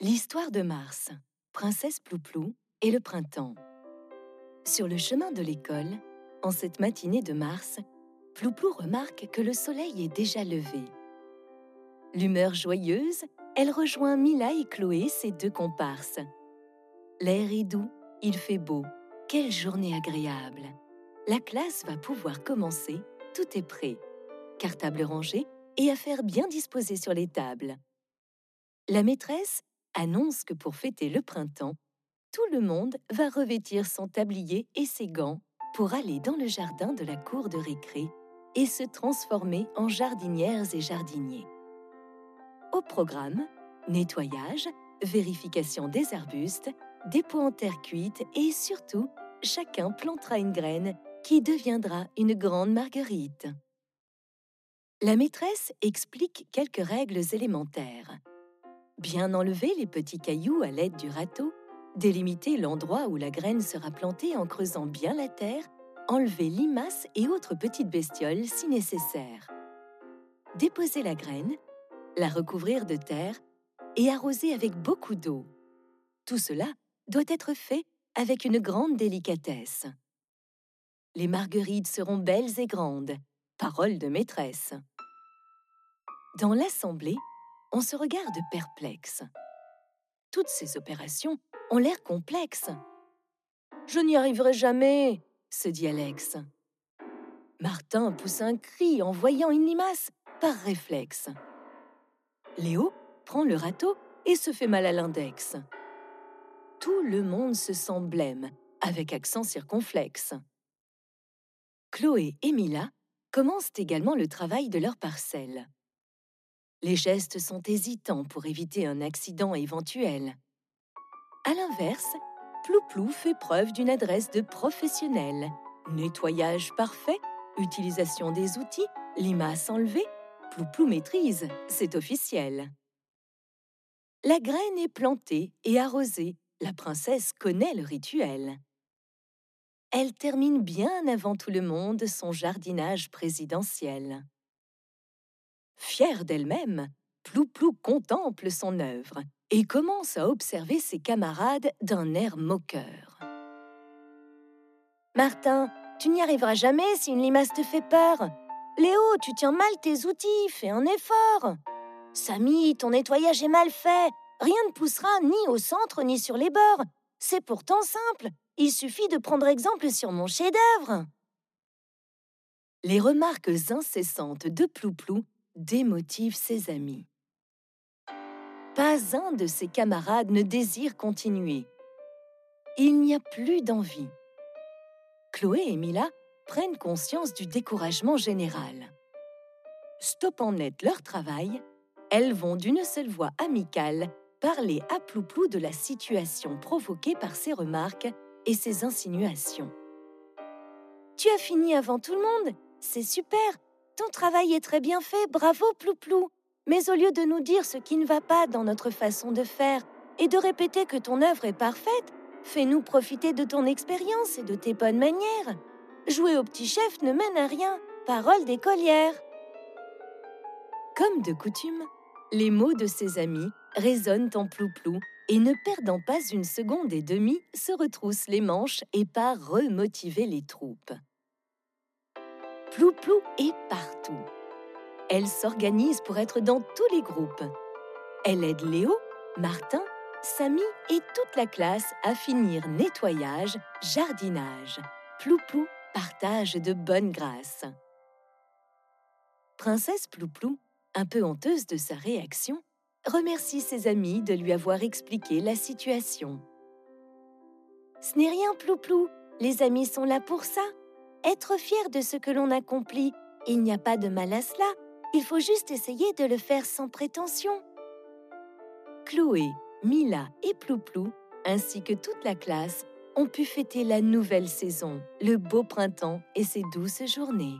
L'histoire de Mars, Princesse Plouplou et le printemps. Sur le chemin de l'école, en cette matinée de mars, Plouplou remarque que le soleil est déjà levé. L'humeur joyeuse, elle rejoint Mila et Chloé, ses deux comparses. L'air est doux, il fait beau. Quelle journée agréable La classe va pouvoir commencer, tout est prêt. Cartable rangée et affaires bien disposées sur les tables. La maîtresse annonce que pour fêter le printemps, tout le monde va revêtir son tablier et ses gants pour aller dans le jardin de la cour de récré et se transformer en jardinières et jardiniers. Au programme, nettoyage, vérification des arbustes, dépôt en terre cuite et surtout, chacun plantera une graine qui deviendra une grande marguerite. La maîtresse explique quelques règles élémentaires. Bien enlever les petits cailloux à l'aide du râteau, délimiter l'endroit où la graine sera plantée en creusant bien la terre, enlever limaces et autres petites bestioles si nécessaire. Déposer la graine, la recouvrir de terre et arroser avec beaucoup d'eau. Tout cela doit être fait avec une grande délicatesse. Les marguerites seront belles et grandes, parole de maîtresse. Dans l'assemblée, on se regarde perplexe. Toutes ces opérations ont l'air complexes. Je n'y arriverai jamais, se dit Alex. Martin pousse un cri en voyant une limace par réflexe. Léo prend le râteau et se fait mal à l'index. Tout le monde se sent blême, avec accent circonflexe. Chloé et Mila commencent également le travail de leur parcelle. Les gestes sont hésitants pour éviter un accident éventuel. À l'inverse, Plouplou fait preuve d'une adresse de professionnel. Nettoyage parfait, utilisation des outils, limaces enlevées, Plouplou maîtrise, c'est officiel. La graine est plantée et arrosée, la princesse connaît le rituel. Elle termine bien avant tout le monde son jardinage présidentiel. Fière d'elle-même, Plouplou contemple son œuvre et commence à observer ses camarades d'un air moqueur. Martin, tu n'y arriveras jamais si une limace te fait peur. Léo, tu tiens mal tes outils, fais un effort. Samy, ton nettoyage est mal fait. Rien ne poussera ni au centre ni sur les bords. C'est pourtant simple. Il suffit de prendre exemple sur mon chef-d'œuvre. Les remarques incessantes de Plouplou démotive ses amis. Pas un de ses camarades ne désire continuer. Il n'y a plus d'envie. Chloé et Mila prennent conscience du découragement général. Stoppant net leur travail, elles vont d'une seule voix amicale parler à Plouplou de la situation provoquée par ses remarques et ses insinuations. Tu as fini avant tout le monde C'est super ton travail est très bien fait, bravo Plouplou. Mais au lieu de nous dire ce qui ne va pas dans notre façon de faire et de répéter que ton œuvre est parfaite, fais-nous profiter de ton expérience et de tes bonnes manières. Jouer au petit chef ne mène à rien. Parole d'écolière. Comme de coutume, les mots de ses amis résonnent en plouplou et ne perdant pas une seconde et demie, se retroussent les manches et part remotiver les troupes. Plouplou est partout. Elle s'organise pour être dans tous les groupes. Elle aide Léo, Martin, Samy et toute la classe à finir nettoyage, jardinage. Plouplou partage de bonnes grâces. Princesse Plouplou, un peu honteuse de sa réaction, remercie ses amis de lui avoir expliqué la situation. Ce n'est rien, Plouplou. Les amis sont là pour ça. Être fier de ce que l'on accomplit, il n'y a pas de mal à cela. Il faut juste essayer de le faire sans prétention. Chloé, Mila et Plouplou, ainsi que toute la classe, ont pu fêter la nouvelle saison, le beau printemps et ses douces journées.